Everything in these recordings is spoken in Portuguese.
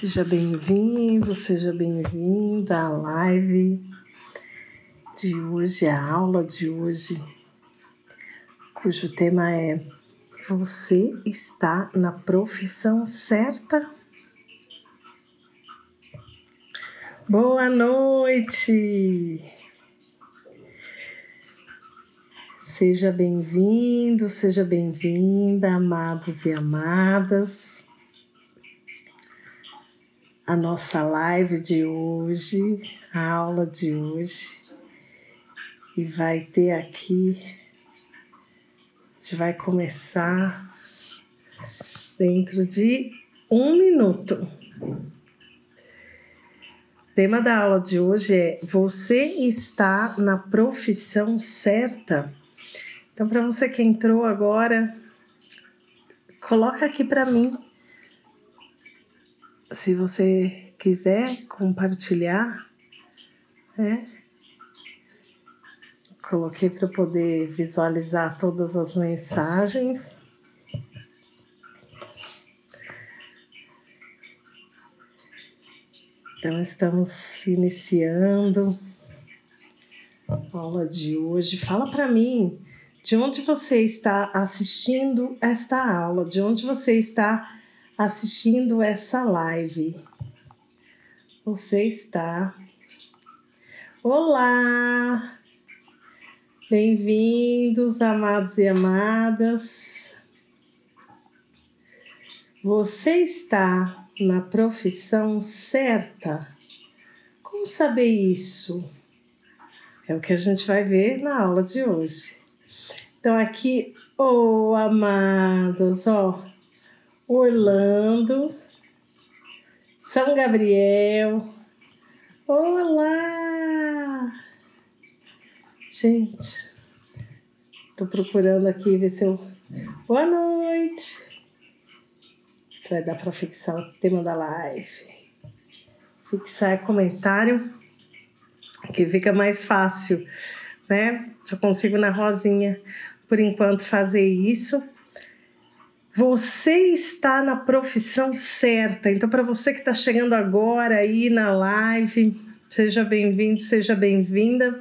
Seja bem-vindo, seja bem-vinda à live de hoje, a aula de hoje, cujo tema é Você está na profissão certa? Boa noite! Seja bem-vindo, seja bem-vinda, amados e amadas a nossa live de hoje, a aula de hoje. E vai ter aqui, a gente vai começar dentro de um minuto. O tema da aula de hoje é: Você está na profissão certa? Então, para você que entrou agora, coloca aqui para mim se você quiser compartilhar, né? Coloquei para poder visualizar todas as mensagens. Então, estamos iniciando a aula de hoje. Fala para mim de onde você está assistindo esta aula, de onde você está assistindo essa live. Você está. Olá! Bem-vindos, amados e amadas. Você está na profissão certa? Como saber isso? É o que a gente vai ver na aula de hoje. Então, aqui, oh, amados, ó, Orlando, São Gabriel. Olá! Gente, tô procurando aqui ver se eu. Boa noite! Se vai dar para fixar o tema da live. Fixar comentário, que fica mais fácil, né? Eu consigo na rosinha, por enquanto, fazer isso você está na profissão certa. Então, para você que está chegando agora aí na live, seja bem-vindo, seja bem-vinda.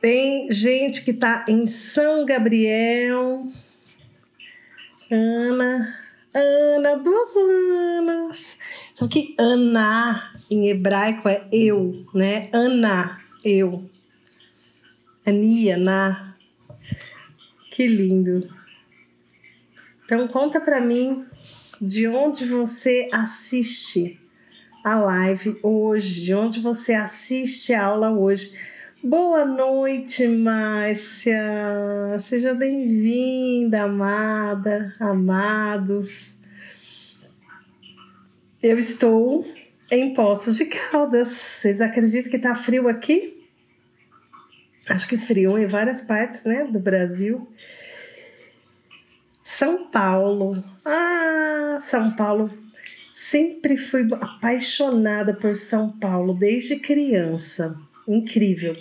Tem gente que está em São Gabriel. Ana, Ana, duas Anas. Só que Ana em hebraico é eu, né? Ana, eu. Ania, na. Que lindo. Então conta para mim de onde você assiste a live hoje, de onde você assiste a aula hoje. Boa noite, Márcia. Seja bem-vinda, amada, amados. Eu estou em Poços de Caldas. Vocês acreditam que tá frio aqui? Acho que esfriou em várias partes, né, do Brasil. São Paulo. Ah, São Paulo. Sempre fui apaixonada por São Paulo desde criança. Incrível.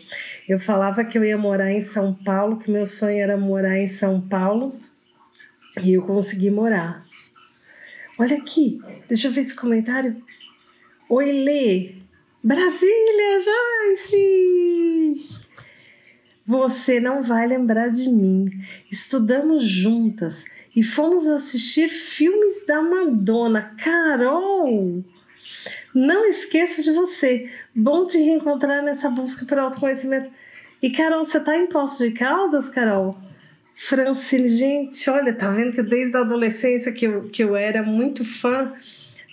Eu falava que eu ia morar em São Paulo, que meu sonho era morar em São Paulo e eu consegui morar. Olha aqui, deixa eu ver esse comentário. Oi, Lê. Brasília, Joyce! Você não vai lembrar de mim. Estudamos juntas e fomos assistir filmes da Madonna. Carol! Não esqueça de você. Bom te reencontrar nessa busca por autoconhecimento. E Carol, você tá em Poços de Caldas, Carol? Francine, gente, olha, tá vendo que desde a adolescência que eu, que eu era muito fã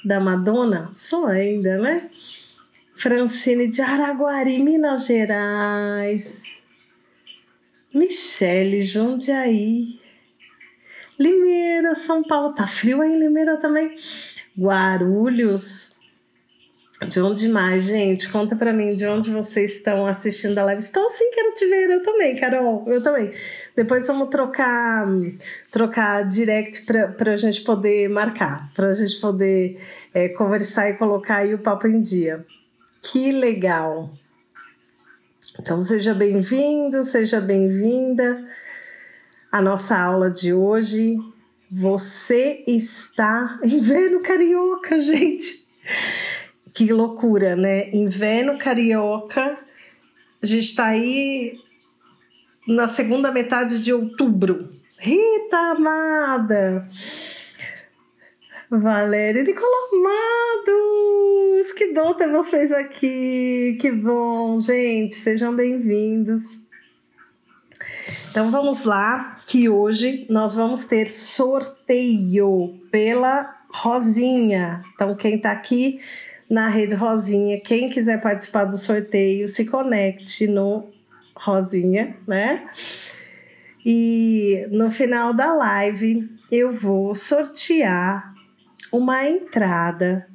da Madonna? Sou ainda, né? Francine de Araguari, Minas Gerais. Michele Jundiaí. Limeira, São Paulo. Tá frio aí em Limeira também. Guarulhos. De onde mais, gente? Conta pra mim de onde vocês estão assistindo a live. Estou sim, quero te ver. Eu também, Carol. Eu também. Depois vamos trocar trocar direct pra, pra gente poder marcar, pra gente poder é, conversar e colocar aí o papo em dia. Que legal! Então, seja bem-vindo, seja bem-vinda. A nossa aula de hoje, Você está inverno carioca, gente. Que loucura, né? Inverno carioca. A gente está aí na segunda metade de outubro. Rita amada! Valéria Nicolomados! Que bom ter vocês aqui! Que bom, gente! Sejam bem-vindos. Então vamos lá, que hoje nós vamos ter sorteio pela Rosinha. Então, quem está aqui na rede Rosinha, quem quiser participar do sorteio, se conecte no Rosinha, né? E no final da live eu vou sortear uma entrada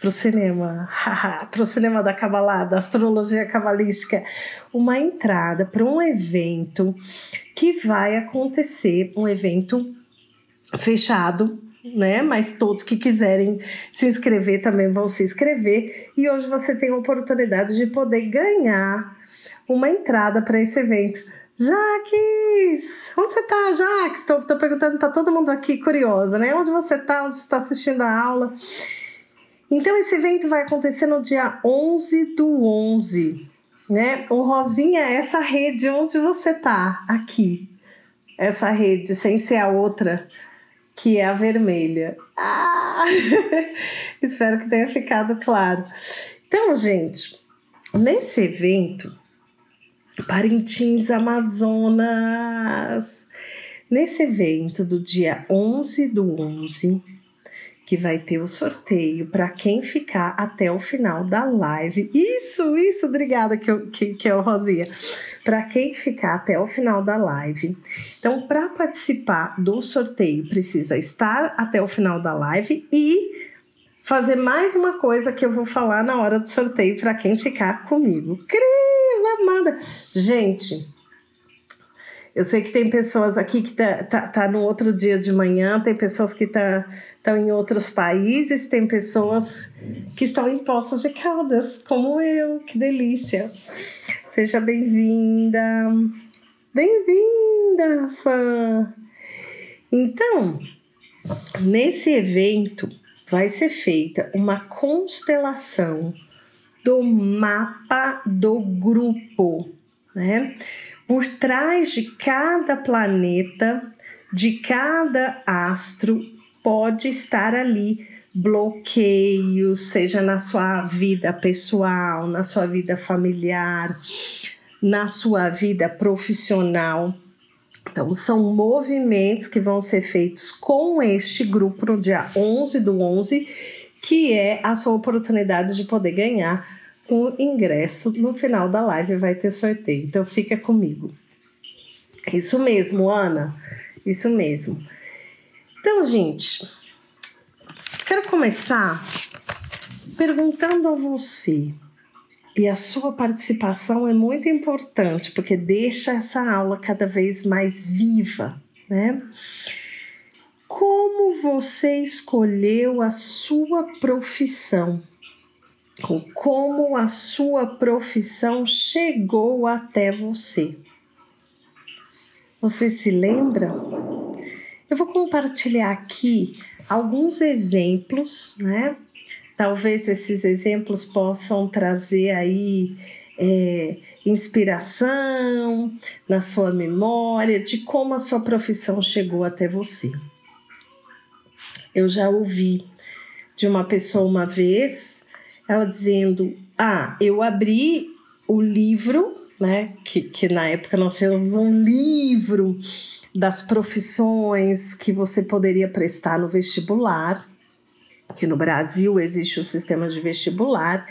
para o cinema, para o cinema da Kabbalah, da astrologia cabalística, uma entrada para um evento que vai acontecer, um evento fechado, né? Mas todos que quiserem se inscrever também vão se inscrever. E hoje você tem a oportunidade de poder ganhar uma entrada para esse evento. Jaques! Onde você tá, Jaques? Estou perguntando para todo mundo aqui curiosa, né? Onde você tá? Onde está assistindo a aula? Então, esse evento vai acontecer no dia 11 do 11, né? O Rosinha é essa rede onde você tá, aqui. Essa rede, sem ser a outra, que é a vermelha. Ah! Espero que tenha ficado claro. Então, gente, nesse evento, Parintins, Amazonas. Nesse evento do dia 11 do 11, que vai ter o sorteio para quem ficar até o final da live. Isso, isso, obrigada que, eu, que, que é o Rosinha. Para quem ficar até o final da live. Então, para participar do sorteio, precisa estar até o final da live e fazer mais uma coisa que eu vou falar na hora do sorteio para quem ficar comigo. Cris, amada! Gente, eu sei que tem pessoas aqui que tá, tá, tá no outro dia de manhã, tem pessoas que estão tá, em outros países, tem pessoas que estão em Poços de Caldas, como eu, que delícia! Seja bem-vinda! Bem-vinda, fã! Então, nesse evento vai ser feita uma constelação do mapa do grupo, né? Por trás de cada planeta, de cada astro, pode estar ali bloqueios, seja na sua vida pessoal, na sua vida familiar, na sua vida profissional. Então, são movimentos que vão ser feitos com este grupo no dia 11 do 11, que é a sua oportunidade de poder ganhar o ingresso no final da live vai ter sorteio. Então fica comigo. Isso mesmo, Ana. Isso mesmo. Então, gente, quero começar perguntando a você. E a sua participação é muito importante, porque deixa essa aula cada vez mais viva, né? Como você escolheu a sua profissão? Como a sua profissão chegou até você. Você se lembra? Eu vou compartilhar aqui alguns exemplos, né? Talvez esses exemplos possam trazer aí é, inspiração na sua memória de como a sua profissão chegou até você. Eu já ouvi de uma pessoa uma vez ela dizendo: Ah, eu abri o livro, né? Que, que na época nós tínhamos um livro das profissões que você poderia prestar no vestibular, que no Brasil existe o sistema de vestibular.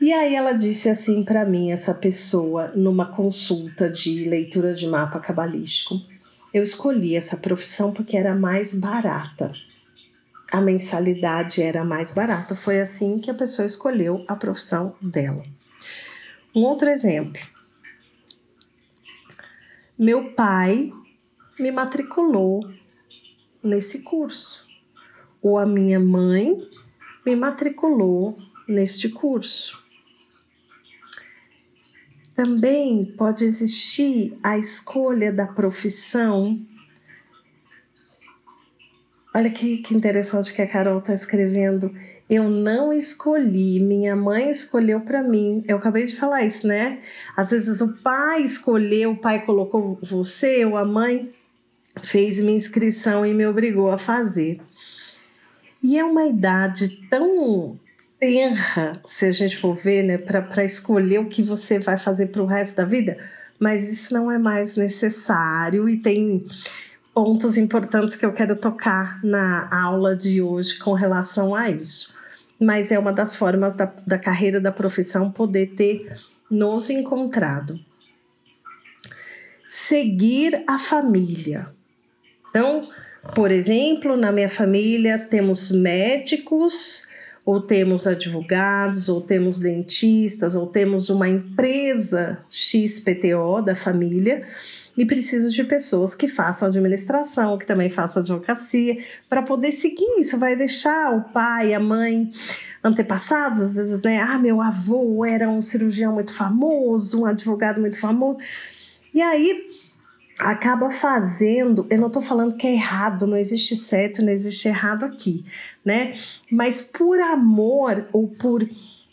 E aí ela disse assim para mim, essa pessoa, numa consulta de leitura de mapa cabalístico, eu escolhi essa profissão porque era mais barata a mensalidade era mais barata. Foi assim que a pessoa escolheu a profissão dela. Um outro exemplo. Meu pai me matriculou nesse curso, ou a minha mãe me matriculou neste curso. Também pode existir a escolha da profissão Olha que, que interessante que a Carol está escrevendo. Eu não escolhi, minha mãe escolheu para mim. Eu acabei de falar isso, né? Às vezes o pai escolheu, o pai colocou você ou a mãe fez minha inscrição e me obrigou a fazer. E é uma idade tão tenra, se a gente for ver, né, para escolher o que você vai fazer para o resto da vida, mas isso não é mais necessário e tem pontos importantes que eu quero tocar na aula de hoje com relação a isso. Mas é uma das formas da, da carreira, da profissão, poder ter nos encontrado. Seguir a família. Então, por exemplo, na minha família temos médicos, ou temos advogados, ou temos dentistas, ou temos uma empresa XPTO da família e preciso de pessoas que façam administração, que também façam advocacia, para poder seguir isso. Vai deixar o pai, a mãe, antepassados, às vezes, né? Ah, meu avô era um cirurgião muito famoso, um advogado muito famoso. E aí acaba fazendo, eu não estou falando que é errado, não existe certo, não existe errado aqui, né? Mas por amor ou por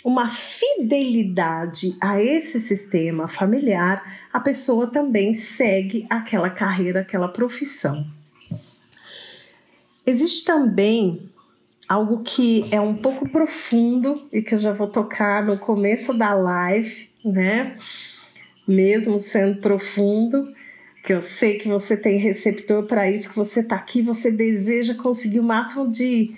uma fidelidade a esse sistema familiar, a pessoa também segue aquela carreira, aquela profissão. Existe também algo que é um pouco profundo e que eu já vou tocar no começo da live, né? Mesmo sendo profundo, que eu sei que você tem receptor para isso, que você está aqui, você deseja conseguir o máximo de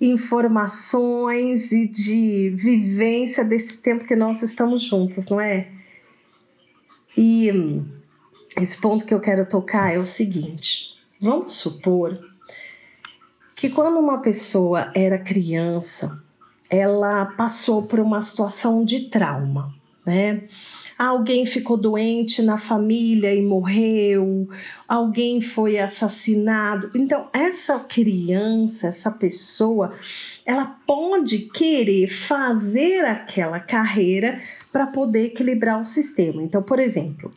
informações e de vivência desse tempo que nós estamos juntos, não é? E esse ponto que eu quero tocar é o seguinte: vamos supor que quando uma pessoa era criança, ela passou por uma situação de trauma, né? Alguém ficou doente na família e morreu, alguém foi assassinado. Então, essa criança, essa pessoa, ela pode querer fazer aquela carreira para poder equilibrar o sistema. Então, por exemplo,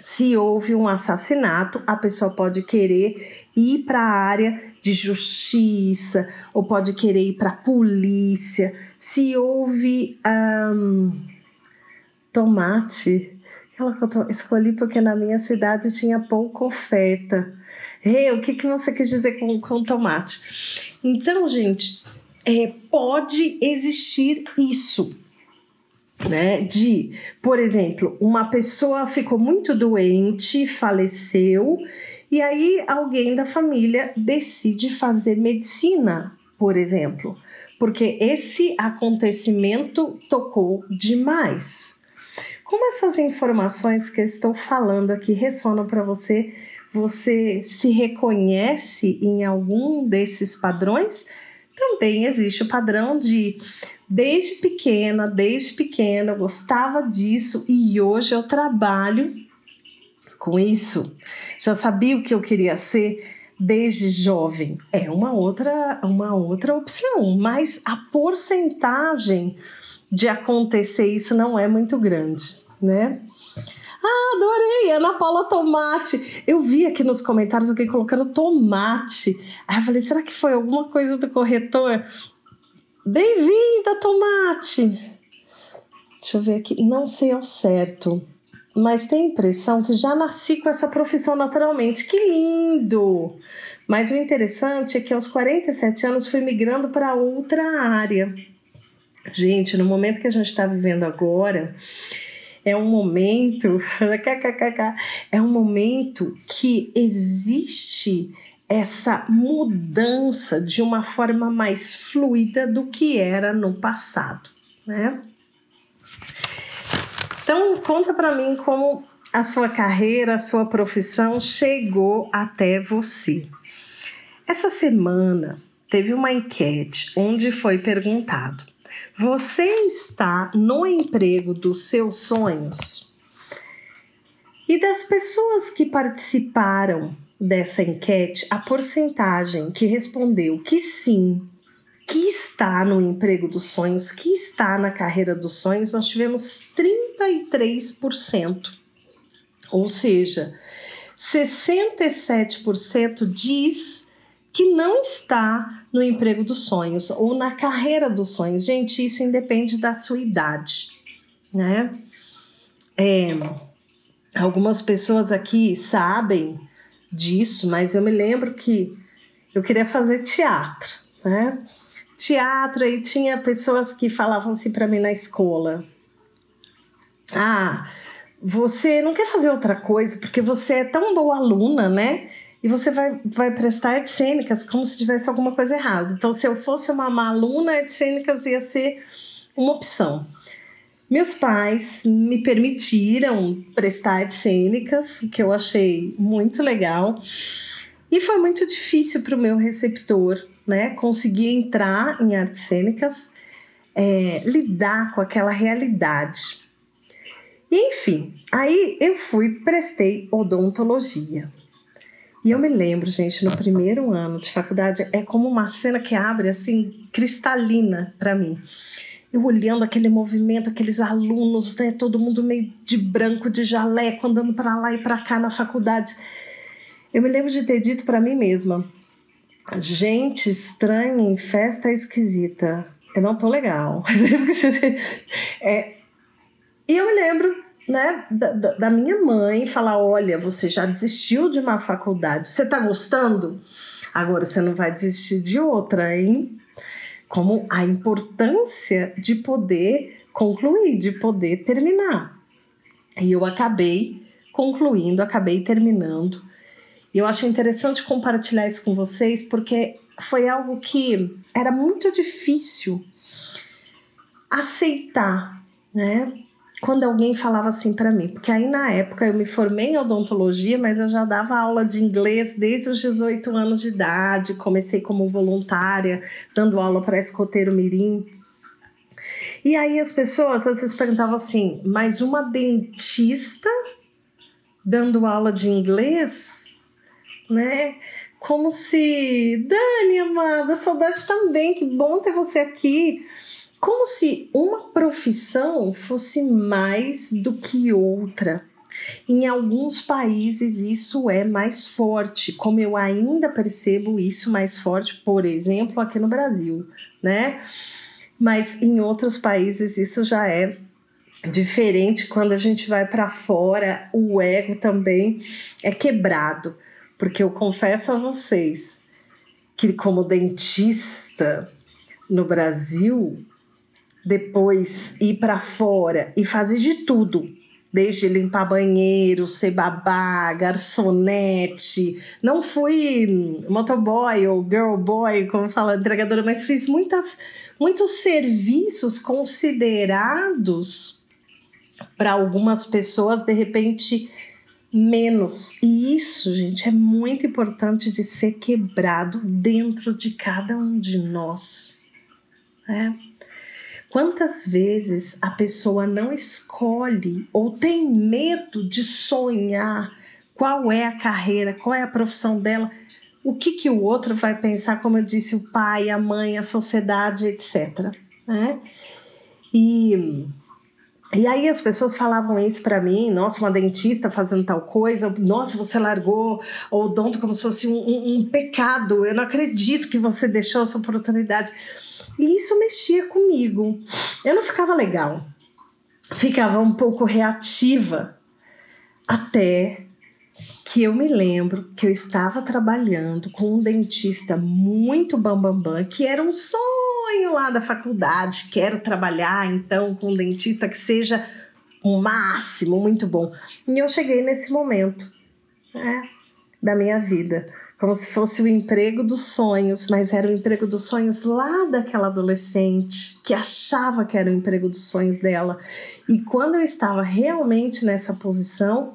se houve um assassinato, a pessoa pode querer ir para a área de justiça ou pode querer ir para a polícia. Se houve. Um, tomate. Ela escolhi porque na minha cidade tinha pouca oferta. Hey, o que, que você quis dizer com, com tomate? Então, gente, é, pode existir isso, né? De, por exemplo, uma pessoa ficou muito doente, faleceu, e aí alguém da família decide fazer medicina, por exemplo, porque esse acontecimento tocou demais. Como essas informações que eu estou falando aqui ressonam para você? Você se reconhece em algum desses padrões? Também existe o padrão de desde pequena, desde pequena eu gostava disso e hoje eu trabalho com isso. Já sabia o que eu queria ser desde jovem. É uma outra, uma outra opção, mas a porcentagem de acontecer isso não é muito grande né? Ah, adorei! Ana Paula Tomate. Eu vi aqui nos comentários alguém colocando tomate. Aí eu falei, será que foi alguma coisa do corretor? Bem-vinda, Tomate! Deixa eu ver aqui. Não sei ao certo, mas tem a impressão que já nasci com essa profissão naturalmente. Que lindo! Mas o interessante é que aos 47 anos fui migrando para outra área. Gente, no momento que a gente está vivendo agora, é um momento, é um momento que existe essa mudança de uma forma mais fluida do que era no passado, né? Então, conta para mim como a sua carreira, a sua profissão chegou até você. Essa semana teve uma enquete onde foi perguntado você está no emprego dos seus sonhos? E das pessoas que participaram dessa enquete, a porcentagem que respondeu que sim, que está no emprego dos sonhos, que está na carreira dos sonhos, nós tivemos 33%. Ou seja, 67% diz que não está no emprego dos sonhos ou na carreira dos sonhos. Gente, isso independe da sua idade, né? É, algumas pessoas aqui sabem disso, mas eu me lembro que eu queria fazer teatro, né? Teatro e tinha pessoas que falavam assim para mim na escola: "Ah, você não quer fazer outra coisa porque você é tão boa aluna, né? E você vai, vai prestar artes cênicas como se tivesse alguma coisa errada. Então, se eu fosse uma má aluna, artes cênicas ia ser uma opção. Meus pais me permitiram prestar artes cênicas, o que eu achei muito legal. E foi muito difícil para o meu receptor, né? Conseguir entrar em artes cênicas, é, lidar com aquela realidade. Enfim, aí eu fui, prestei odontologia. E eu me lembro, gente, no primeiro ano de faculdade, é como uma cena que abre assim, cristalina para mim. Eu olhando aquele movimento, aqueles alunos, né, todo mundo meio de branco, de jaleco, andando para lá e para cá na faculdade. Eu me lembro de ter dito para mim mesma: gente estranha em festa esquisita. Eu não tô legal. é, e eu me lembro né, da, da, minha mãe falar: olha, você já desistiu de uma faculdade, você tá gostando? Agora você não vai desistir de outra, hein? Como a importância de poder concluir, de poder terminar. E eu acabei concluindo, acabei terminando. E eu acho interessante compartilhar isso com vocês, porque foi algo que era muito difícil aceitar, né? Quando alguém falava assim para mim, porque aí na época eu me formei em odontologia, mas eu já dava aula de inglês desde os 18 anos de idade, comecei como voluntária, dando aula para escoteiro mirim. E aí as pessoas às vezes perguntavam assim: "Mas uma dentista dando aula de inglês?" Né? Como se, Dani, amada, saudade também, que bom ter você aqui como se uma profissão fosse mais do que outra. Em alguns países isso é mais forte, como eu ainda percebo isso mais forte, por exemplo, aqui no Brasil, né? Mas em outros países isso já é diferente quando a gente vai para fora, o ego também é quebrado, porque eu confesso a vocês que como dentista no Brasil, depois ir para fora e fazer de tudo, desde limpar banheiro, ser babá, garçonete. Não fui motoboy ou girl boy, como fala entregadora, mas fiz muitas, muitos serviços considerados para algumas pessoas, de repente, menos. E isso, gente, é muito importante de ser quebrado dentro de cada um de nós. Né? Quantas vezes a pessoa não escolhe ou tem medo de sonhar qual é a carreira, qual é a profissão dela, o que, que o outro vai pensar, como eu disse, o pai, a mãe, a sociedade, etc. Né? E, e aí as pessoas falavam isso para mim, nossa, uma dentista fazendo tal coisa, nossa, você largou o odonto como se fosse um, um, um pecado, eu não acredito que você deixou essa oportunidade. E isso mexia comigo. Eu não ficava legal. Ficava um pouco reativa. Até que eu me lembro que eu estava trabalhando com um dentista muito bambambam, bam, bam, que era um sonho lá da faculdade. Quero trabalhar então com um dentista que seja o máximo, muito bom. E eu cheguei nesse momento né, da minha vida como se fosse o emprego dos sonhos, mas era o emprego dos sonhos lá daquela adolescente que achava que era o emprego dos sonhos dela. E quando eu estava realmente nessa posição,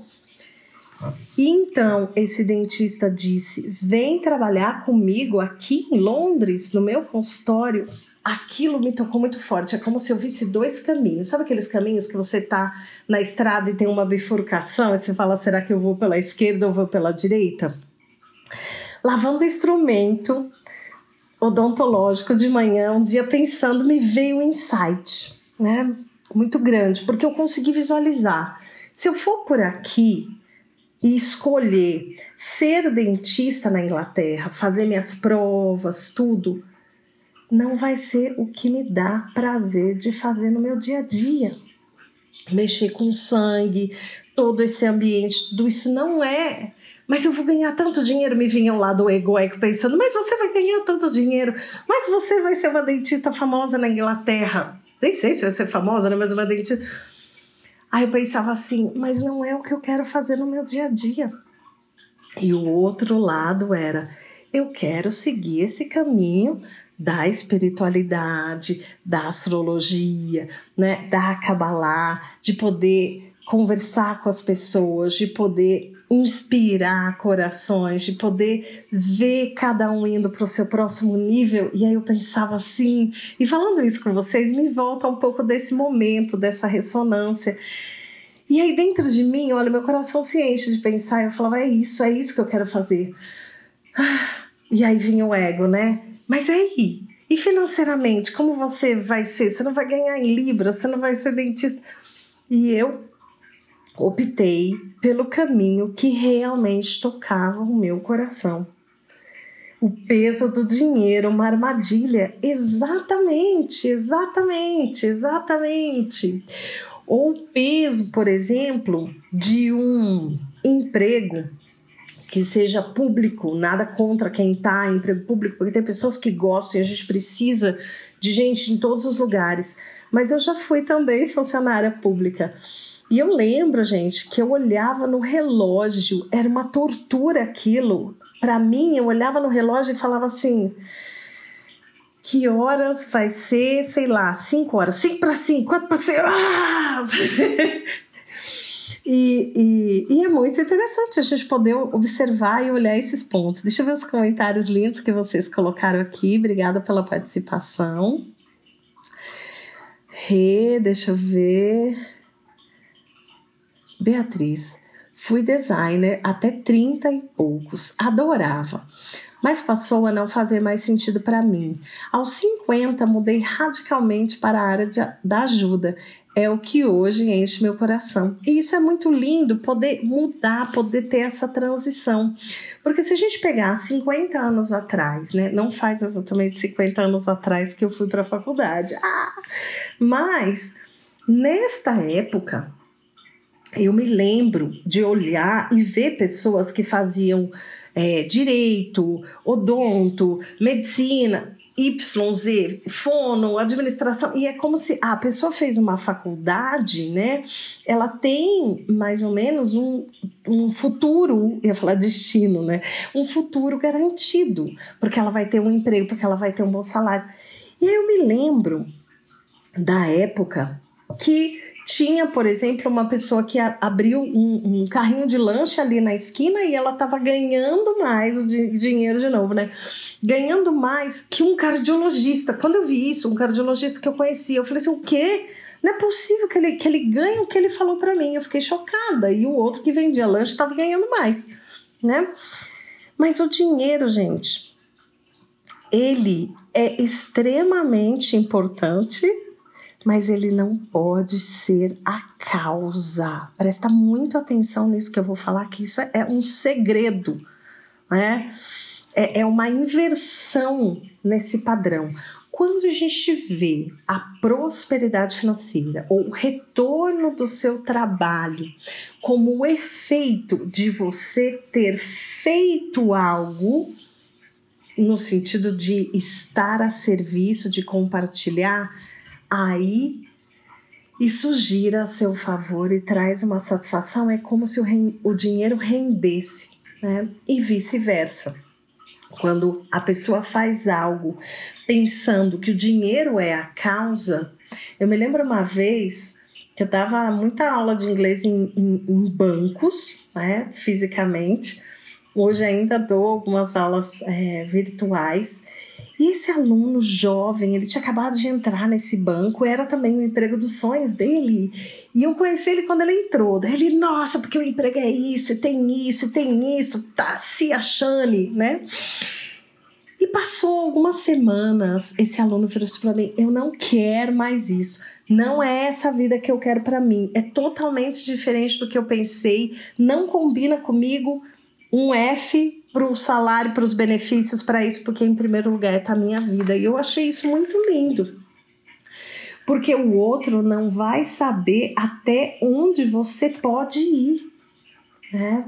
então esse dentista disse: "Vem trabalhar comigo aqui em Londres, no meu consultório". Aquilo me tocou muito forte. É como se eu visse dois caminhos. Sabe aqueles caminhos que você tá na estrada e tem uma bifurcação e você fala: será que eu vou pela esquerda ou vou pela direita? Lavando instrumento odontológico de manhã, um dia pensando, me veio um insight, né? Muito grande, porque eu consegui visualizar. Se eu for por aqui, e escolher ser dentista na Inglaterra, fazer minhas provas, tudo, não vai ser o que me dá prazer de fazer no meu dia a dia. Mexer com sangue, todo esse ambiente, tudo isso não é. Mas eu vou ganhar tanto dinheiro, me vinha o lado egoico pensando, mas você vai ganhar tanto dinheiro, mas você vai ser uma dentista famosa na Inglaterra. Nem sei se vai ser famosa, né? Mas uma dentista. Aí eu pensava assim, mas não é o que eu quero fazer no meu dia a dia. E o outro lado era, eu quero seguir esse caminho da espiritualidade, da astrologia, né, da Kabbalah, de poder conversar com as pessoas, de poder inspirar corações, de poder ver cada um indo para o seu próximo nível. E aí eu pensava assim, e falando isso com vocês, me volta um pouco desse momento, dessa ressonância. E aí dentro de mim, olha, meu coração se enche de pensar, eu falava, é isso, é isso que eu quero fazer. E aí vinha o ego, né? Mas aí, e financeiramente, como você vai ser? Você não vai ganhar em libras, você não vai ser dentista. E eu optei pelo caminho que realmente tocava o meu coração. O peso do dinheiro, uma armadilha. Exatamente, exatamente, exatamente. Ou o peso, por exemplo, de um emprego que seja público, nada contra quem está em emprego público, porque tem pessoas que gostam e a gente precisa de gente em todos os lugares. Mas eu já fui também funcionária pública. E eu lembro, gente, que eu olhava no relógio, era uma tortura aquilo. Para mim, eu olhava no relógio e falava assim: que horas vai ser, sei lá, 5 horas, 5 para 5, 4 para 5. Ah! E, e, e, é muito interessante a gente poder observar e olhar esses pontos. Deixa eu ver os comentários lindos que vocês colocaram aqui. Obrigada pela participação. Rê, deixa eu ver. Beatriz, fui designer até 30 e poucos, adorava mas passou a não fazer mais sentido para mim. Aos 50, mudei radicalmente para a área de, da ajuda. É o que hoje enche meu coração. E isso é muito lindo, poder mudar, poder ter essa transição. Porque se a gente pegar 50 anos atrás, né? Não faz exatamente 50 anos atrás que eu fui para a faculdade. Ah! Mas nesta época, eu me lembro de olhar e ver pessoas que faziam é, direito, odonto, medicina, YZ, fono, administração, e é como se ah, a pessoa fez uma faculdade, né? Ela tem mais ou menos um, um futuro, ia falar destino, né? Um futuro garantido, porque ela vai ter um emprego, porque ela vai ter um bom salário. E aí eu me lembro da época que tinha, por exemplo, uma pessoa que abriu um, um carrinho de lanche ali na esquina e ela estava ganhando mais o dinheiro de novo, né? Ganhando mais que um cardiologista. Quando eu vi isso, um cardiologista que eu conhecia, eu falei assim: o quê? Não é possível que ele, que ele ganhe o que ele falou para mim. Eu fiquei chocada. E o outro que vendia lanche estava ganhando mais, né? Mas o dinheiro, gente, ele é extremamente importante mas ele não pode ser a causa. Presta muito atenção nisso que eu vou falar, que isso é, um segredo, né? É, é uma inversão nesse padrão. Quando a gente vê a prosperidade financeira ou o retorno do seu trabalho como o efeito de você ter feito algo, no sentido de estar a serviço, de compartilhar, aí isso gira a seu favor e traz uma satisfação, é como se o, o dinheiro rendesse, né? E vice-versa. Quando a pessoa faz algo pensando que o dinheiro é a causa, eu me lembro uma vez que eu dava muita aula de inglês em, em, em bancos, né, fisicamente. Hoje ainda dou algumas aulas é, virtuais e esse aluno jovem, ele tinha acabado de entrar nesse banco, era também o emprego dos sonhos dele. E eu conheci ele quando ele entrou. Daí ele, nossa, porque o emprego é isso, tem isso, tem isso, tá se achando, né? E passou algumas semanas, esse aluno virou para mim: eu não quero mais isso. Não é essa vida que eu quero para mim. É totalmente diferente do que eu pensei. Não combina comigo um F para o salário, para os benefícios, para isso, porque em primeiro lugar está a minha vida. E eu achei isso muito lindo. Porque o outro não vai saber até onde você pode ir. Né?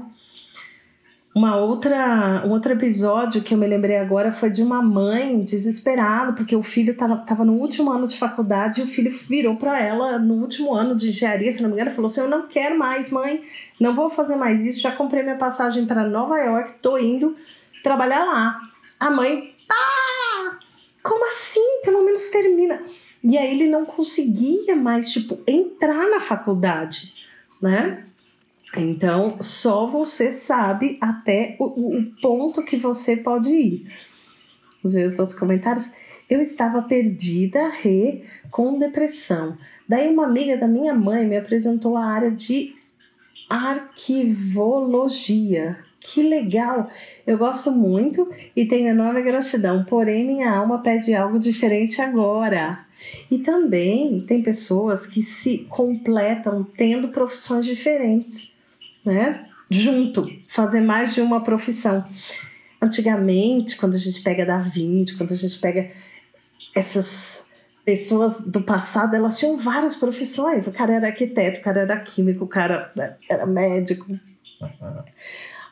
Uma outra, um outro episódio que eu me lembrei agora foi de uma mãe desesperada, porque o filho estava no último ano de faculdade e o filho virou para ela no último ano de engenharia, se não me engano, falou assim: Eu não quero mais, mãe, não vou fazer mais isso, já comprei minha passagem para Nova York, tô indo trabalhar lá. A mãe, ah, como assim? Pelo menos termina. E aí ele não conseguia mais, tipo, entrar na faculdade, né? Então, só você sabe até o, o ponto que você pode ir. Os meus outros comentários. Eu estava perdida, re, com depressão. Daí uma amiga da minha mãe me apresentou a área de arquivologia. Que legal! Eu gosto muito e tenho enorme gratidão, porém minha alma pede algo diferente agora. E também tem pessoas que se completam tendo profissões diferentes né? Junto, fazer mais de uma profissão. Antigamente, quando a gente pega Da Vinci, quando a gente pega essas pessoas do passado, elas tinham várias profissões. O cara era arquiteto, o cara era químico, o cara era médico.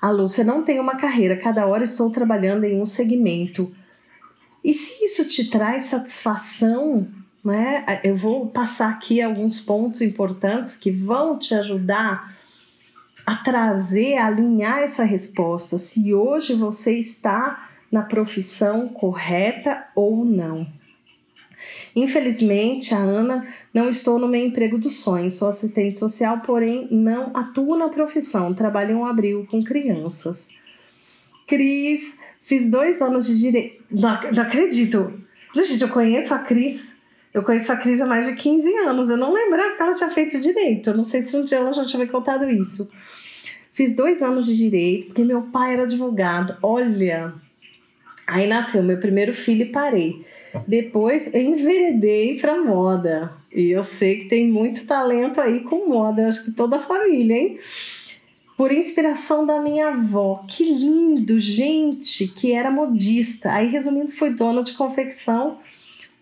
A Lúcia não tem uma carreira, cada hora estou trabalhando em um segmento. E se isso te traz satisfação, né? Eu vou passar aqui alguns pontos importantes que vão te ajudar a trazer, a alinhar essa resposta, se hoje você está na profissão correta ou não. Infelizmente, a Ana não estou no meu emprego dos sonhos, sou assistente social, porém não atuo na profissão, trabalho em um abrigo com crianças. Cris, fiz dois anos de direito. Não, não acredito! Gente, eu conheço a Cris eu conheço a Cris há mais de 15 anos. Eu não lembrava que ela tinha feito direito. Eu não sei se um dia ela já tinha contado isso. Fiz dois anos de direito, porque meu pai era advogado. Olha, aí nasceu meu primeiro filho e parei. Depois eu enveredei para moda. E eu sei que tem muito talento aí com moda, acho que toda a família, hein? Por inspiração da minha avó. Que lindo, gente, que era modista. Aí, resumindo, foi dona de confecção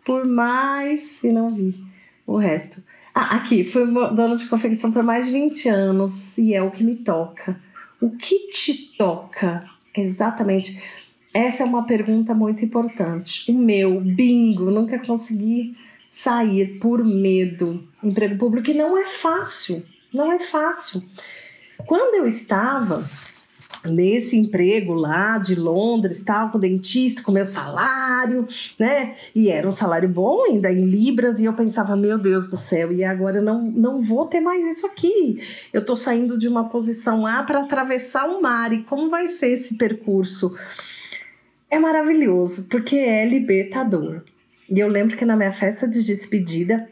por mais. E não vi o resto. Ah, aqui, fui dona de confecção por mais de 20 anos e é o que me toca. O que te toca exatamente? Essa é uma pergunta muito importante. O meu, bingo, nunca consegui sair por medo. Emprego público não é fácil, não é fácil. Quando eu estava nesse emprego lá de Londres, tal, com dentista, com meu salário, né? E era um salário bom, ainda em libras, e eu pensava, meu Deus do céu, e agora eu não, não vou ter mais isso aqui. Eu tô saindo de uma posição A para atravessar o mar, e como vai ser esse percurso? É maravilhoso, porque é libertador. E eu lembro que na minha festa de despedida,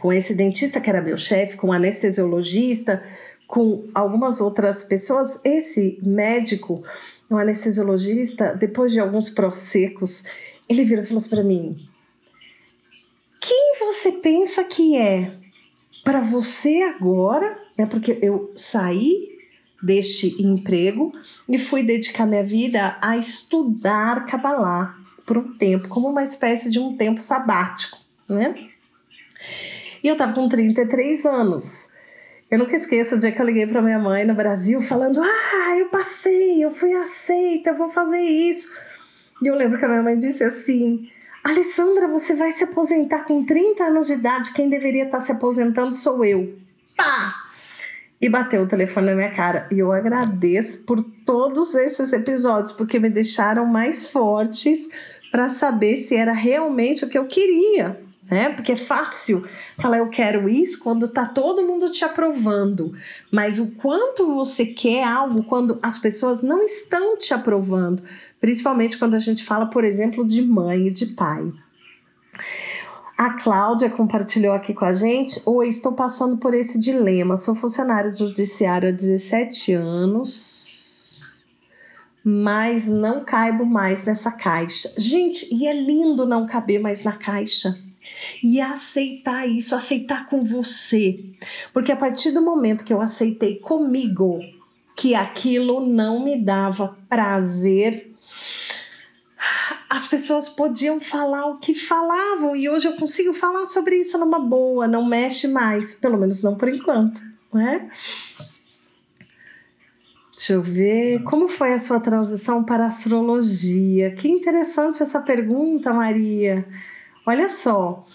com esse dentista que era meu chefe, com o anestesiologista, com algumas outras pessoas, esse médico, um anestesiologista, depois de alguns prosecos, ele virou e falou assim para mim: Quem você pensa que é para você agora? É porque eu saí deste emprego e fui dedicar minha vida a estudar Kabbalah por um tempo, como uma espécie de um tempo sabático, né? E eu estava com 33 anos. Eu nunca esqueço o dia que eu liguei para minha mãe no Brasil falando: Ah, eu passei, eu fui aceita, eu vou fazer isso. E eu lembro que a minha mãe disse assim: Alessandra, você vai se aposentar com 30 anos de idade, quem deveria estar tá se aposentando sou eu. Pá! E bateu o telefone na minha cara. E eu agradeço por todos esses episódios, porque me deixaram mais fortes para saber se era realmente o que eu queria né? Porque é fácil falar eu quero isso quando tá todo mundo te aprovando, mas o quanto você quer algo quando as pessoas não estão te aprovando, principalmente quando a gente fala, por exemplo, de mãe e de pai. A Cláudia compartilhou aqui com a gente: Oi, estou passando por esse dilema. Sou funcionária do judiciário há 17 anos. mas não caibo mais nessa caixa. Gente, e é lindo não caber mais na caixa. E aceitar isso, aceitar com você. Porque a partir do momento que eu aceitei comigo que aquilo não me dava prazer, as pessoas podiam falar o que falavam e hoje eu consigo falar sobre isso numa boa, não mexe mais, pelo menos não por enquanto, né? Deixa eu ver. Como foi a sua transição para a astrologia? Que interessante essa pergunta, Maria. Olha só.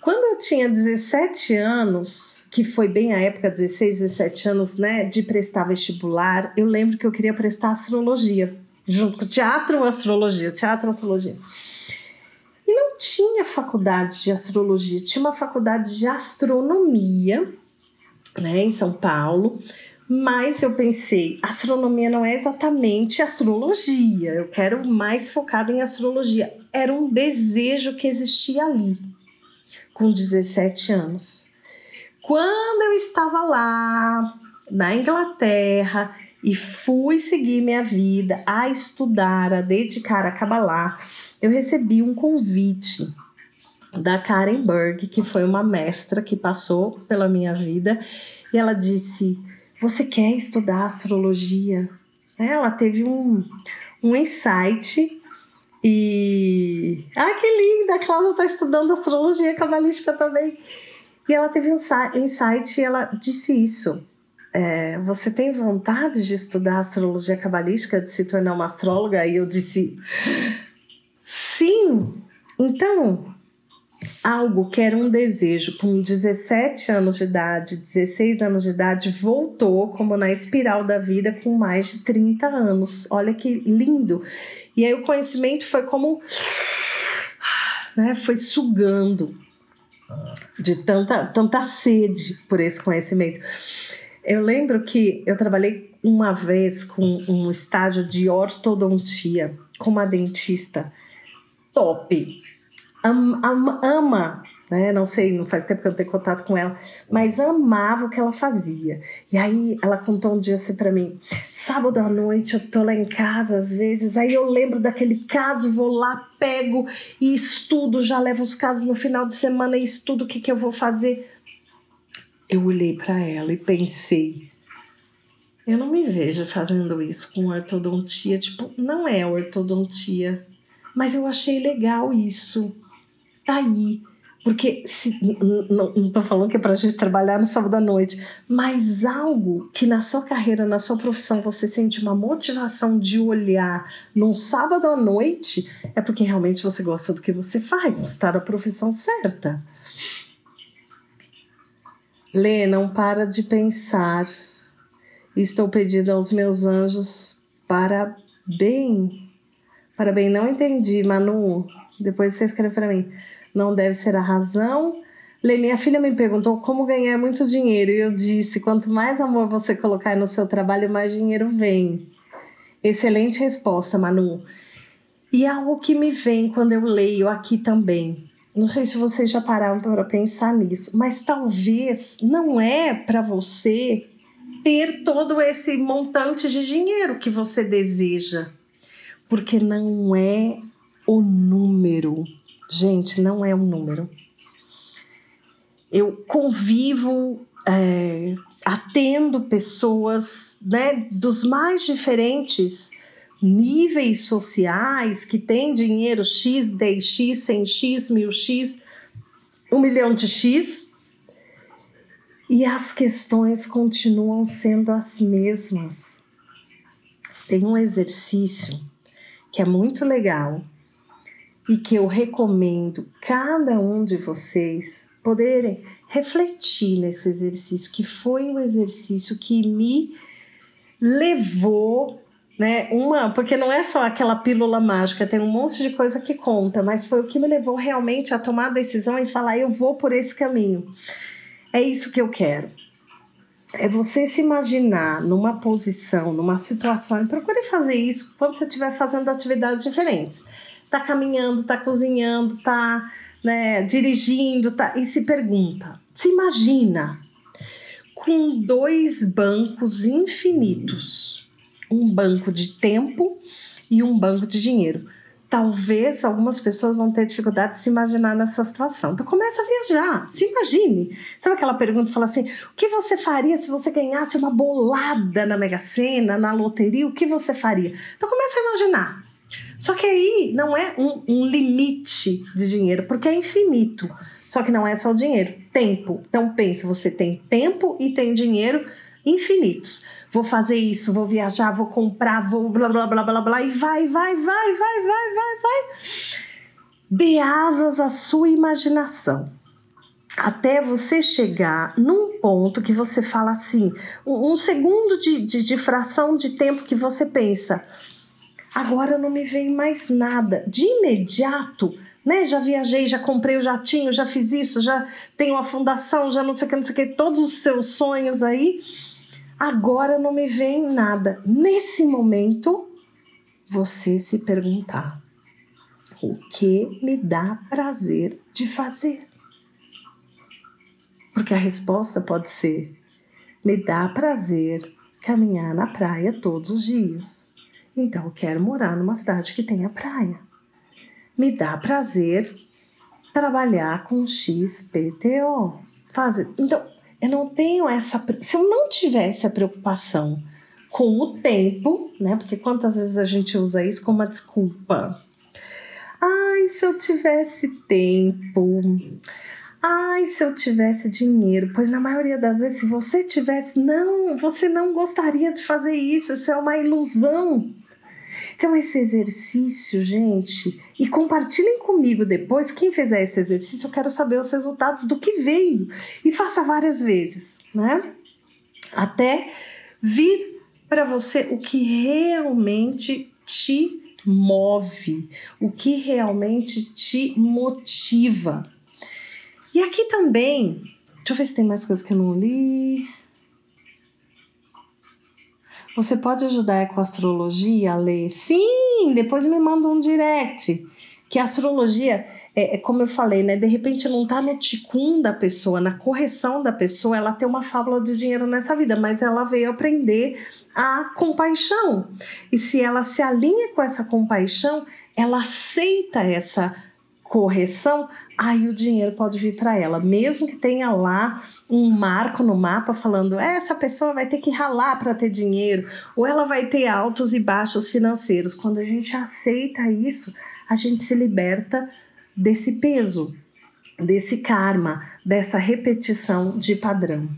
Quando eu tinha 17 anos, que foi bem a época, 16, 17 anos, né, de prestar vestibular, eu lembro que eu queria prestar astrologia, junto com teatro astrologia, teatro astrologia. E não tinha faculdade de astrologia, tinha uma faculdade de astronomia, né, em São Paulo, mas eu pensei, astronomia não é exatamente astrologia, eu quero mais focado em astrologia. Era um desejo que existia ali, com 17 anos. Quando eu estava lá, na Inglaterra, e fui seguir minha vida a estudar, a dedicar a Kabbalah, eu recebi um convite da Karen Berg, que foi uma mestra que passou pela minha vida, e ela disse: você quer estudar astrologia? Ela teve um, um insight e. Ah, que linda! A Cláudia está estudando astrologia cabalística também. E ela teve um insight e ela disse isso. É, você tem vontade de estudar astrologia cabalística, de se tornar uma astróloga? E eu disse: sim! Então, algo que era um desejo com 17 anos de idade, 16 anos de idade, voltou como na espiral da vida com mais de 30 anos. Olha que lindo. E aí o conhecimento foi como né, foi sugando de tanta tanta sede por esse conhecimento. Eu lembro que eu trabalhei uma vez com um estágio de ortodontia com uma dentista top am, am, ama, né? Não sei, não faz tempo que eu não tenho contato com ela, mas amava o que ela fazia. E aí ela contou um dia assim para mim: sábado à noite eu tô lá em casa às vezes, aí eu lembro daquele caso, vou lá, pego e estudo, já levo os casos no final de semana e estudo o que, que eu vou fazer. Eu olhei para ela e pensei, eu não me vejo fazendo isso com ortodontia, tipo, não é ortodontia, mas eu achei legal isso tá aí. Porque se, não estou falando que é para a gente trabalhar no sábado à noite, mas algo que na sua carreira, na sua profissão, você sente uma motivação de olhar num sábado à noite, é porque realmente você gosta do que você faz, você está na profissão certa. Lê, não para de pensar. Estou pedindo aos meus anjos para bem. Para bem, não entendi, Manu. Depois você escreve para mim não deve ser a razão. Lê, minha filha me perguntou como ganhar muito dinheiro e eu disse: quanto mais amor você colocar no seu trabalho, mais dinheiro vem. Excelente resposta, Manu. E algo que me vem quando eu leio aqui também. Não sei se vocês já pararam para pensar nisso, mas talvez não é para você ter todo esse montante de dinheiro que você deseja, porque não é o número Gente, não é um número. Eu convivo, é, atendo pessoas né, dos mais diferentes níveis sociais que têm dinheiro X, 10X, 100X, 1000X, um milhão de X. E as questões continuam sendo as mesmas. Tem um exercício que é muito legal, e que eu recomendo cada um de vocês poderem refletir nesse exercício, que foi um exercício que me levou, né, uma, porque não é só aquela pílula mágica, tem um monte de coisa que conta, mas foi o que me levou realmente a tomar a decisão e falar, eu vou por esse caminho. É isso que eu quero. É você se imaginar numa posição, numa situação, e procure fazer isso quando você estiver fazendo atividades diferentes tá caminhando, tá cozinhando, tá né, dirigindo, tá, e se pergunta, se imagina com dois bancos infinitos, um banco de tempo e um banco de dinheiro. Talvez algumas pessoas vão ter dificuldade de se imaginar nessa situação. Então começa a viajar, se imagine. Sabe aquela pergunta fala assim: o que você faria se você ganhasse uma bolada na Mega Sena, na loteria? O que você faria? Então começa a imaginar. Só que aí não é um, um limite de dinheiro, porque é infinito. Só que não é só o dinheiro, tempo. Então pensa, você tem tempo e tem dinheiro infinitos. Vou fazer isso, vou viajar, vou comprar, vou blá blá blá blá blá e vai, vai, vai, vai, vai, vai, vai. Dê asas à sua imaginação. Até você chegar num ponto que você fala assim, um, segundo de, de, de fração de tempo que você pensa, agora não me vem mais nada. De imediato, né? Já viajei, já comprei o jatinho, já fiz isso, já tenho a fundação, já não sei o que, não sei o que, todos os seus sonhos aí agora não me vem nada. Nesse momento, você se perguntar: o que me dá prazer de fazer? Porque a resposta pode ser: me dá prazer caminhar na praia todos os dias. Então eu quero morar numa cidade que tenha praia. Me dá prazer trabalhar com XPTO. Fazer. Então, eu não tenho essa. Se eu não tivesse a preocupação com o tempo, né? Porque quantas vezes a gente usa isso como uma desculpa? Ai, se eu tivesse tempo. Ai, se eu tivesse dinheiro. Pois na maioria das vezes, se você tivesse, não, você não gostaria de fazer isso. Isso é uma ilusão. Então, esse exercício, gente, e compartilhem comigo depois, quem fizer esse exercício, eu quero saber os resultados do que veio. E faça várias vezes, né? Até vir para você o que realmente te move, o que realmente te motiva. E aqui também, deixa eu ver se tem mais coisas que eu não li. Você pode ajudar com a astrologia ler? Sim, depois me manda um direct. Que a astrologia, é, é como eu falei, né? De repente não tá no ticum da pessoa, na correção da pessoa, ela tem uma fábula de dinheiro nessa vida, mas ela veio aprender a compaixão. E se ela se alinha com essa compaixão, ela aceita essa correção, aí o dinheiro pode vir para ela, mesmo que tenha lá um marco no mapa falando essa pessoa vai ter que ralar para ter dinheiro, ou ela vai ter altos e baixos financeiros. Quando a gente aceita isso, a gente se liberta desse peso, desse karma, dessa repetição de padrão.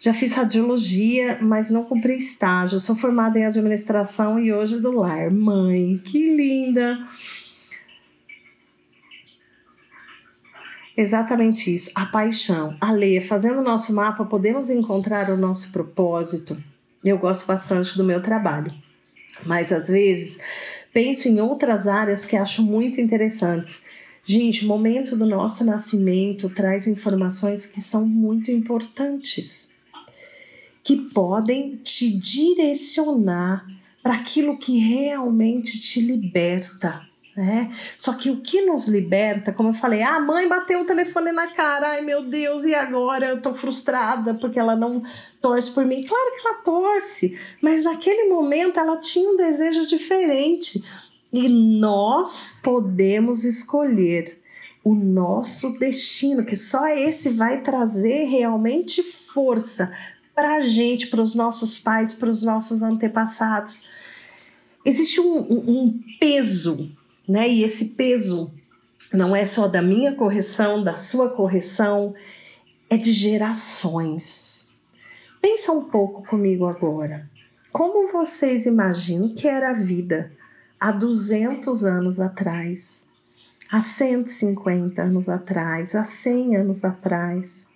Já fiz radiologia, mas não cumpri estágio. Sou formada em administração e hoje do lar. Mãe, que linda! Exatamente isso, a paixão. A ler, fazendo o nosso mapa, podemos encontrar o nosso propósito. Eu gosto bastante do meu trabalho, mas às vezes penso em outras áreas que acho muito interessantes. Gente, o momento do nosso nascimento traz informações que são muito importantes, que podem te direcionar para aquilo que realmente te liberta né? Só que o que nos liberta, como eu falei, ah, a mãe bateu o telefone na cara, ai meu Deus, e agora eu tô frustrada porque ela não torce por mim. Claro que ela torce, mas naquele momento ela tinha um desejo diferente. E nós podemos escolher o nosso destino, que só esse vai trazer realmente força para a gente, para os nossos pais, para os nossos antepassados. Existe um, um, um peso né? E esse peso não é só da minha correção, da sua correção, é de gerações. Pensa um pouco comigo agora. Como vocês imaginam que era a vida há 200 anos atrás, há 150 anos atrás, há 100 anos atrás?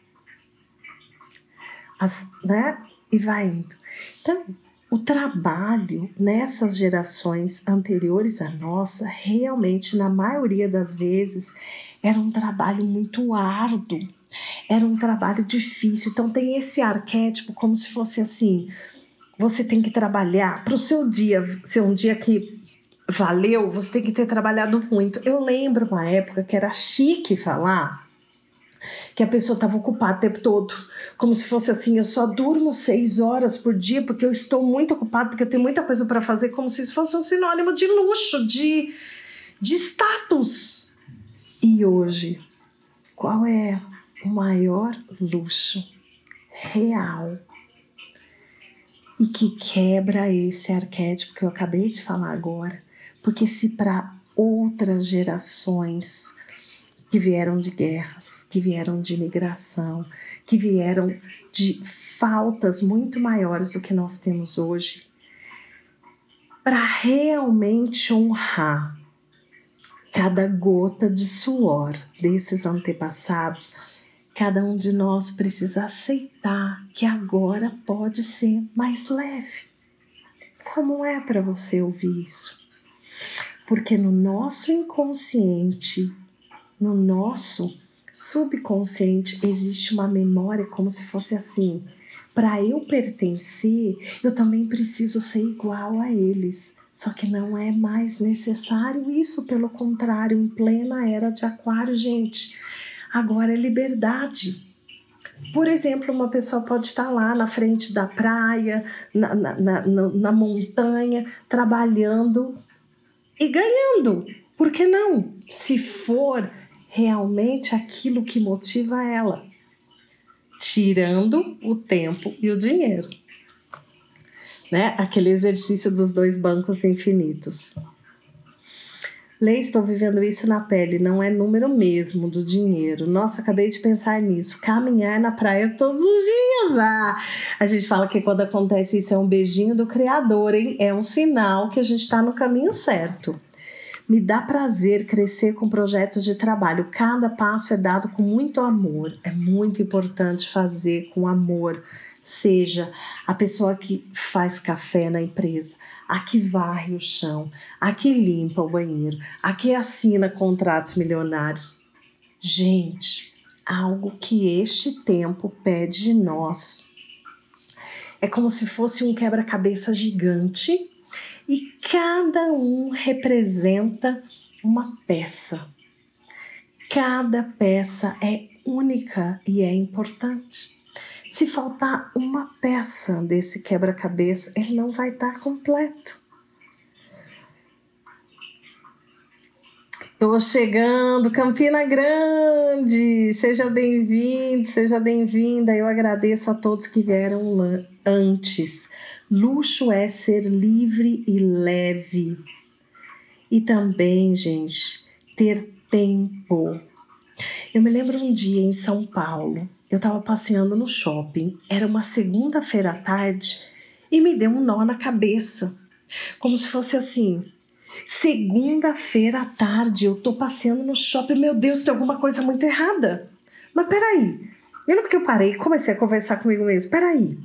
As, né? E vai indo. Então, o trabalho nessas gerações anteriores à nossa, realmente, na maioria das vezes, era um trabalho muito árduo, era um trabalho difícil. Então, tem esse arquétipo como se fosse assim: você tem que trabalhar para o seu dia ser um dia que valeu, você tem que ter trabalhado muito. Eu lembro uma época que era chique falar que a pessoa estava ocupada o tempo todo, como se fosse assim, eu só durmo seis horas por dia porque eu estou muito ocupado, porque eu tenho muita coisa para fazer, como se isso fosse um sinônimo de luxo, de, de status. E hoje, qual é o maior luxo real e que quebra esse arquétipo que eu acabei de falar agora? Porque se para outras gerações que vieram de guerras, que vieram de imigração, que vieram de faltas muito maiores do que nós temos hoje, para realmente honrar cada gota de suor desses antepassados, cada um de nós precisa aceitar que agora pode ser mais leve. Como é para você ouvir isso? Porque no nosso inconsciente no nosso subconsciente existe uma memória como se fosse assim: para eu pertencer, eu também preciso ser igual a eles. Só que não é mais necessário isso, pelo contrário, em plena era de Aquário, gente, agora é liberdade. Por exemplo, uma pessoa pode estar lá na frente da praia, na, na, na, na montanha, trabalhando e ganhando. Por que não? Se for realmente aquilo que motiva ela, tirando o tempo e o dinheiro. Né? Aquele exercício dos dois bancos infinitos. Lei, estou vivendo isso na pele, não é número mesmo do dinheiro. Nossa, acabei de pensar nisso. Caminhar na praia todos os dias. Ah, a gente fala que quando acontece isso é um beijinho do Criador, hein? É um sinal que a gente está no caminho certo. Me dá prazer crescer com projetos de trabalho. Cada passo é dado com muito amor. É muito importante fazer com amor. Seja a pessoa que faz café na empresa, a que varre o chão, a que limpa o banheiro, a que assina contratos milionários. Gente, algo que este tempo pede de nós. É como se fosse um quebra-cabeça gigante e cada um representa uma peça. Cada peça é única e é importante. Se faltar uma peça desse quebra-cabeça, ele não vai estar completo. Estou chegando, Campina Grande! Seja bem-vindo, seja bem-vinda. Eu agradeço a todos que vieram antes. Luxo é ser livre e leve. E também, gente, ter tempo. Eu me lembro um dia em São Paulo, eu estava passeando no shopping, era uma segunda-feira à tarde e me deu um nó na cabeça. Como se fosse assim: segunda-feira à tarde, eu tô passeando no shopping, meu Deus, tem alguma coisa muito errada. Mas peraí, lembra que eu parei e comecei a conversar comigo mesmo? Peraí,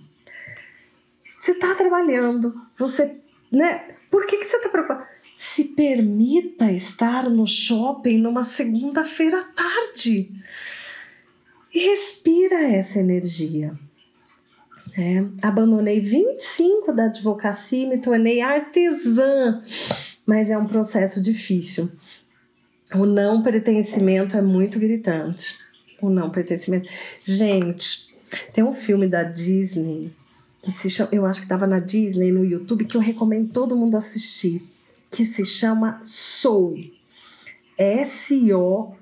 você está trabalhando, você, né? Por que, que você está preocupado? Se permita estar no shopping numa segunda-feira à tarde e respira essa energia. É, abandonei 25 da advocacia e me tornei artesã, mas é um processo difícil. O não pertencimento é muito gritante. O não pertencimento. Gente, tem um filme da Disney que se chama, eu acho que estava na Disney, no YouTube, que eu recomendo todo mundo assistir, que se chama Soul. S-O-U-L.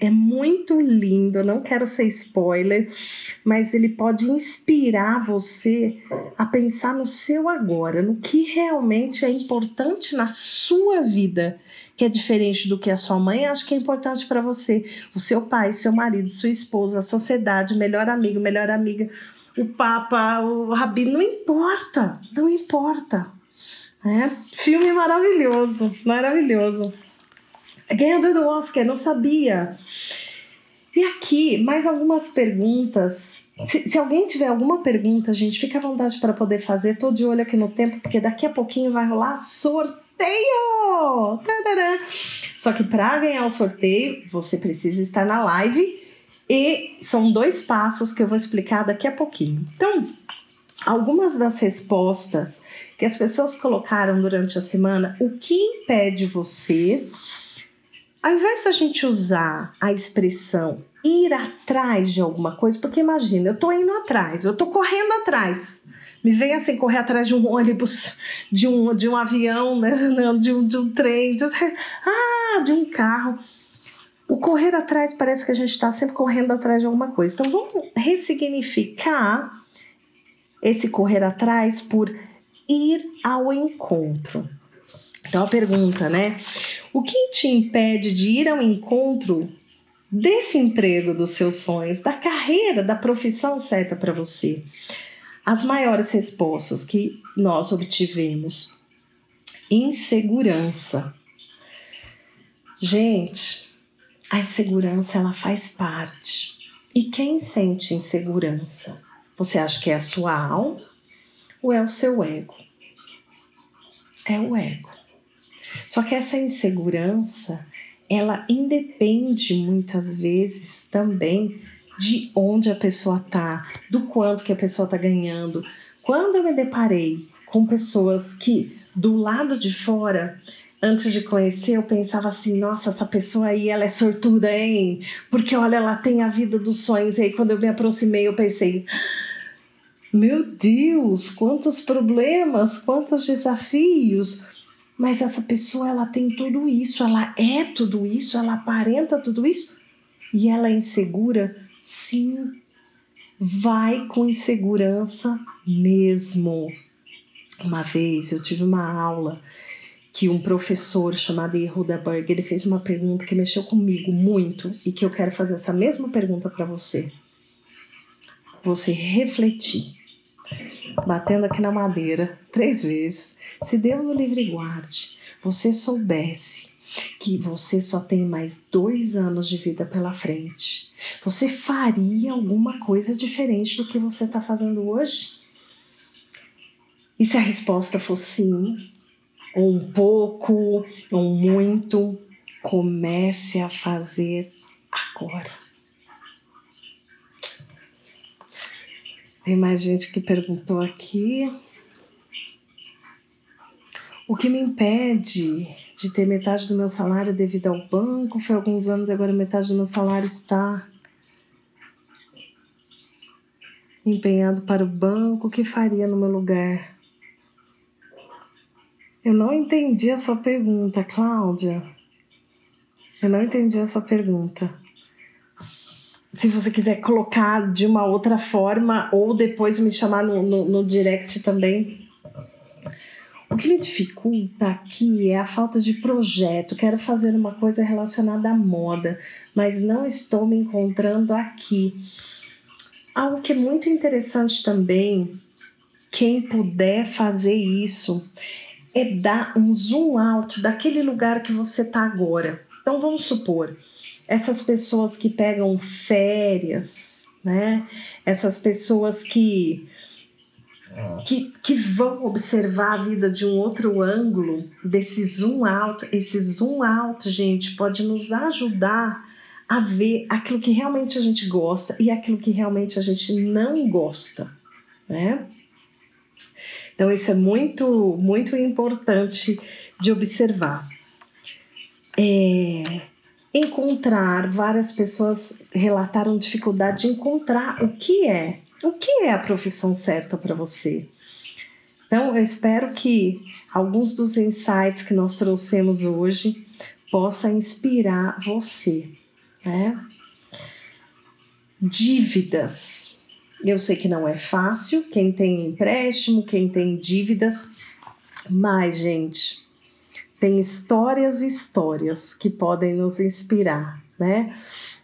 É muito lindo, não quero ser spoiler, mas ele pode inspirar você a pensar no seu agora, no que realmente é importante na sua vida, que é diferente do que a sua mãe acha que é importante para você, o seu pai, seu marido, sua esposa, a sociedade, melhor amigo, melhor amiga o Papa, o Rabino, não importa, não importa. É? Filme maravilhoso, maravilhoso. Ganhador do Oscar, não sabia. E aqui, mais algumas perguntas. Se, se, alguém tiver alguma pergunta, gente, fica à vontade para poder fazer. Tô de olho aqui no tempo, porque daqui a pouquinho vai rolar sorteio! Tadadã. Só que para ganhar o sorteio, você precisa estar na live e são dois passos que eu vou explicar daqui a pouquinho. Então, algumas das respostas que as pessoas colocaram durante a semana, o que impede você, ao invés da gente usar a expressão ir atrás de alguma coisa, porque imagina, eu tô indo atrás, eu tô correndo atrás. Me vem assim correr atrás de um ônibus, de um, de um avião, né? de, um, de um trem, de, ah, de um carro. O correr atrás parece que a gente está sempre correndo atrás de alguma coisa. Então vamos ressignificar esse correr atrás por ir ao encontro. Então a pergunta, né? O que te impede de ir ao encontro desse emprego dos seus sonhos, da carreira, da profissão certa para você? As maiores respostas que nós obtivemos: insegurança. Gente, a insegurança ela faz parte. E quem sente insegurança? Você acha que é a sua alma ou é o seu ego? É o ego. Só que essa insegurança, ela independe muitas vezes também de onde a pessoa tá, do quanto que a pessoa tá ganhando. Quando eu me deparei com pessoas que do lado de fora, antes de conhecer, eu pensava assim, nossa, essa pessoa aí, ela é sortuda, hein? Porque olha, ela tem a vida dos sonhos. E aí quando eu me aproximei, eu pensei, meu Deus, quantos problemas, quantos desafios. Mas essa pessoa, ela tem tudo isso, ela é tudo isso, ela aparenta tudo isso e ela é insegura? Sim, vai com insegurança mesmo. Uma vez eu tive uma aula que um professor chamado Berg, ele fez uma pergunta que mexeu comigo muito e que eu quero fazer essa mesma pergunta para você. Você refletir, batendo aqui na madeira três vezes se Deus o livre guarde, você soubesse que você só tem mais dois anos de vida pela frente, você faria alguma coisa diferente do que você está fazendo hoje? E se a resposta for sim, ou um pouco, ou muito, comece a fazer agora. Tem mais gente que perguntou aqui. O que me impede de ter metade do meu salário devido ao banco foi alguns anos, agora metade do meu salário está empenhado para o banco. O que faria no meu lugar? Eu não entendi a sua pergunta, Cláudia. Eu não entendi a sua pergunta. Se você quiser colocar de uma outra forma ou depois me chamar no, no, no direct também, o que me dificulta aqui é a falta de projeto. Quero fazer uma coisa relacionada à moda, mas não estou me encontrando aqui. Algo que é muito interessante também, quem puder fazer isso, é dar um zoom out daquele lugar que você está agora. Então vamos supor, essas pessoas que pegam férias, né? Essas pessoas que que, que vão observar a vida de um outro ângulo, desse zoom out. Esse zoom out, gente, pode nos ajudar a ver aquilo que realmente a gente gosta e aquilo que realmente a gente não gosta, né? Então, isso é muito, muito importante de observar. É, encontrar, várias pessoas relataram dificuldade de encontrar o que é o que é a profissão certa para você? Então, eu espero que alguns dos insights que nós trouxemos hoje possa inspirar você, né? Dívidas. Eu sei que não é fácil, quem tem empréstimo, quem tem dívidas, mas, gente, tem histórias e histórias que podem nos inspirar, né?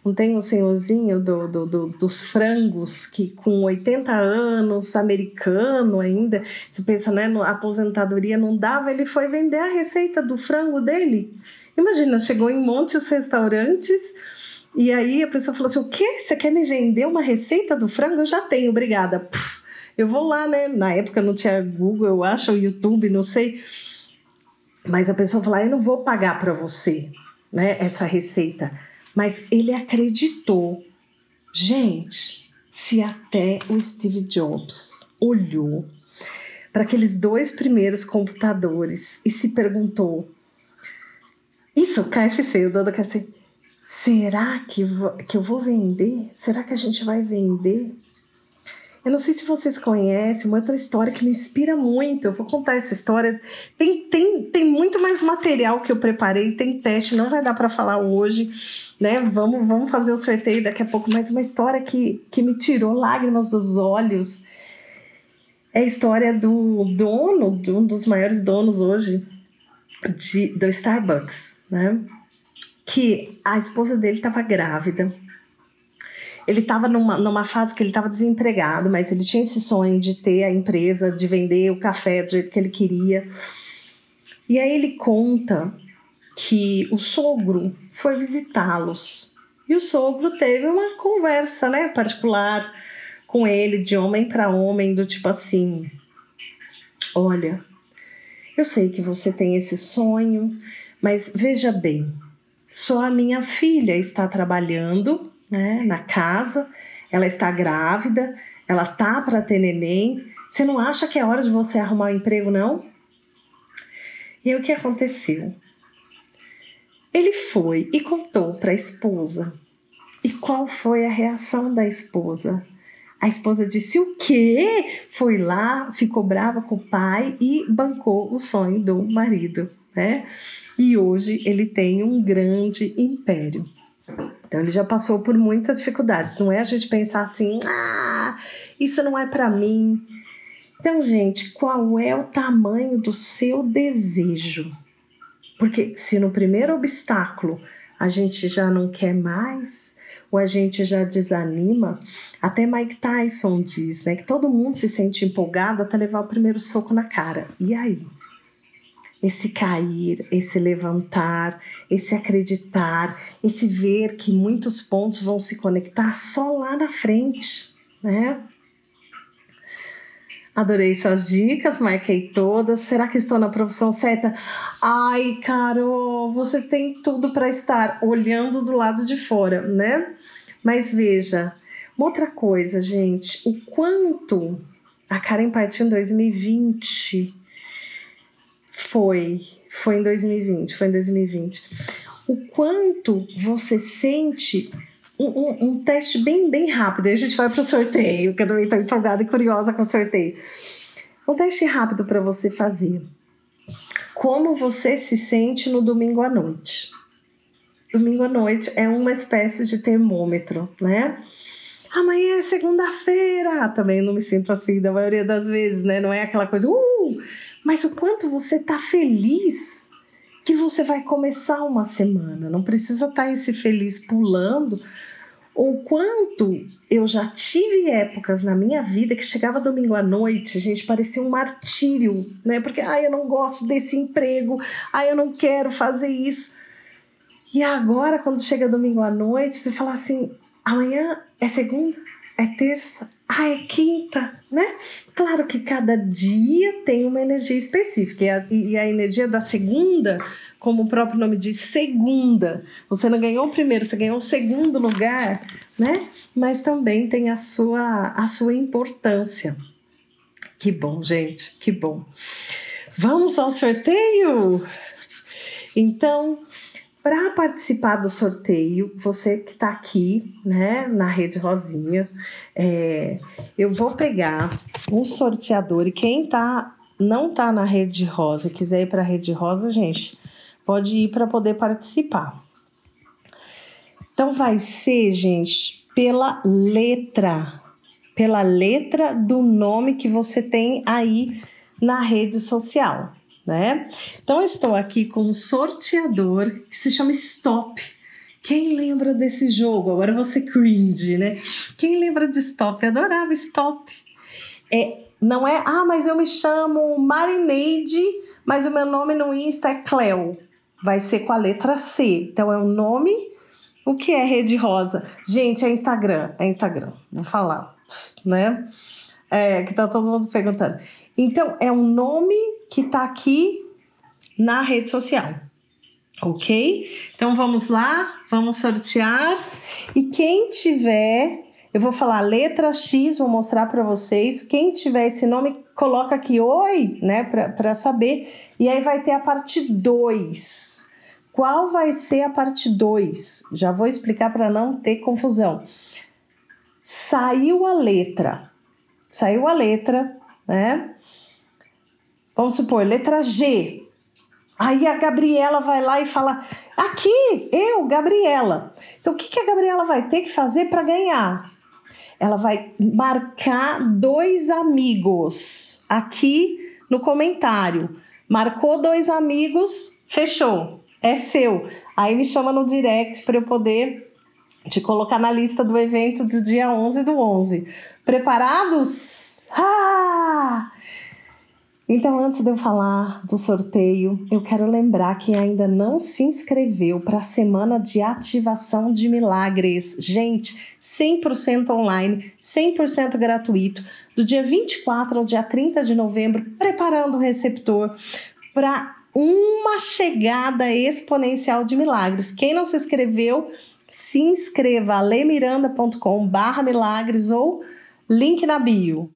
Não tem um senhorzinho do, do, do, dos frangos que com 80 anos, americano ainda, você pensa, né, a aposentadoria não dava, ele foi vender a receita do frango dele. Imagina, chegou em muitos restaurantes e aí a pessoa falou assim: o quê? Você quer me vender uma receita do frango? Eu já tenho, obrigada. Puf, eu vou lá, né? Na época não tinha Google, eu acho, ou YouTube, não sei. Mas a pessoa falou: ah, eu não vou pagar para você, né, essa receita mas ele acreditou. Gente, se até o Steve Jobs olhou para aqueles dois primeiros computadores e se perguntou: Isso, KFC, o dono do KFC, será que, que eu vou vender? Será que a gente vai vender? Eu não sei se vocês conhecem uma outra história que me inspira muito. Eu vou contar essa história. Tem, tem, tem muito mais material que eu preparei, tem teste, não vai dar para falar hoje, né? Vamos, vamos fazer o sorteio daqui a pouco. Mas uma história que, que me tirou lágrimas dos olhos é a história do dono, de um dos maiores donos hoje de, do Starbucks, né? Que a esposa dele estava grávida ele estava numa, numa fase que ele estava desempregado, mas ele tinha esse sonho de ter a empresa, de vender o café do jeito que ele queria. E aí ele conta que o sogro foi visitá-los. E o sogro teve uma conversa, né, particular com ele, de homem para homem, do tipo assim: Olha, eu sei que você tem esse sonho, mas veja bem, só a minha filha está trabalhando né, na casa, ela está grávida, ela tá para ter neném. Você não acha que é hora de você arrumar um emprego, não? E aí o que aconteceu? Ele foi e contou para a esposa. E qual foi a reação da esposa? A esposa disse o quê? Foi lá, ficou brava com o pai e bancou o sonho do marido, né? E hoje ele tem um grande império. Então ele já passou por muitas dificuldades. Não é a gente pensar assim, ah, isso não é para mim. Então, gente, qual é o tamanho do seu desejo? Porque se no primeiro obstáculo a gente já não quer mais, ou a gente já desanima, até Mike Tyson diz, né, que todo mundo se sente empolgado até levar o primeiro soco na cara. E aí? Esse cair, esse levantar, esse acreditar, esse ver que muitos pontos vão se conectar só lá na frente, né? Adorei suas dicas, marquei todas. Será que estou na profissão certa? Ai, Carol, você tem tudo para estar olhando do lado de fora, né? Mas veja, uma outra coisa, gente, o quanto a Karen partiu em 2020 foi, foi em 2020, foi em 2020. O quanto você sente um, um, um teste bem, bem rápido. Aí a gente vai para o sorteio, que eu também estou empolgada e curiosa com o sorteio. Um teste rápido para você fazer. Como você se sente no domingo à noite? Domingo à noite é uma espécie de termômetro, né? Amanhã é segunda-feira. Também não me sinto assim da maioria das vezes, né? Não é aquela coisa, uh, mas o quanto você está feliz que você vai começar uma semana. Não precisa estar tá esse feliz pulando. O quanto eu já tive épocas na minha vida que chegava domingo à noite, a gente parecia um martírio, né? Porque ai, eu não gosto desse emprego, ai, eu não quero fazer isso. E agora, quando chega domingo à noite, você fala assim: amanhã é segunda, é terça, ah, é quinta, né? Claro que cada dia tem uma energia específica. E a, e a, energia da segunda, como o próprio nome diz, segunda. Você não ganhou o primeiro, você ganhou o segundo lugar, né? Mas também tem a sua, a sua importância. Que bom, gente, que bom. Vamos ao sorteio? Então, para participar do sorteio, você que está aqui, né, na Rede Rosinha, é, eu vou pegar um sorteador e quem tá não tá na Rede Rosa quiser ir para a Rede Rosa, gente, pode ir para poder participar. Então vai ser, gente, pela letra, pela letra do nome que você tem aí na rede social né? Então, estou aqui com um sorteador que se chama Stop. Quem lembra desse jogo? Agora você cringe, né? Quem lembra de Stop? Eu adorava Stop. É, não é, ah, mas eu me chamo Marineide, mas o meu nome no Insta é Cleo. Vai ser com a letra C. Então é o um nome. O que é Rede Rosa? Gente, é Instagram. É Instagram. Vou falar, né? É, que tá todo mundo perguntando. Então, é um nome que está aqui na rede social. Ok? Então vamos lá, vamos sortear. E quem tiver, eu vou falar letra X, vou mostrar para vocês. Quem tiver esse nome, coloca aqui oi, né, para saber. E aí vai ter a parte 2. qual vai ser a parte 2. Já vou explicar para não ter confusão. Saiu a letra. Saiu a letra, né? Vamos supor, letra G. Aí a Gabriela vai lá e fala: Aqui, eu, Gabriela. Então, o que, que a Gabriela vai ter que fazer para ganhar? Ela vai marcar dois amigos aqui no comentário. Marcou dois amigos, fechou, é seu. Aí me chama no direct para eu poder te colocar na lista do evento do dia 11 do 11. Preparados? Ah! Então, antes de eu falar do sorteio, eu quero lembrar quem ainda não se inscreveu para a semana de ativação de milagres. Gente, 100% online, 100% gratuito, do dia 24 ao dia 30 de novembro, preparando o receptor para uma chegada exponencial de milagres. Quem não se inscreveu, se inscreva lemiranda.com/milagres ou link na bio.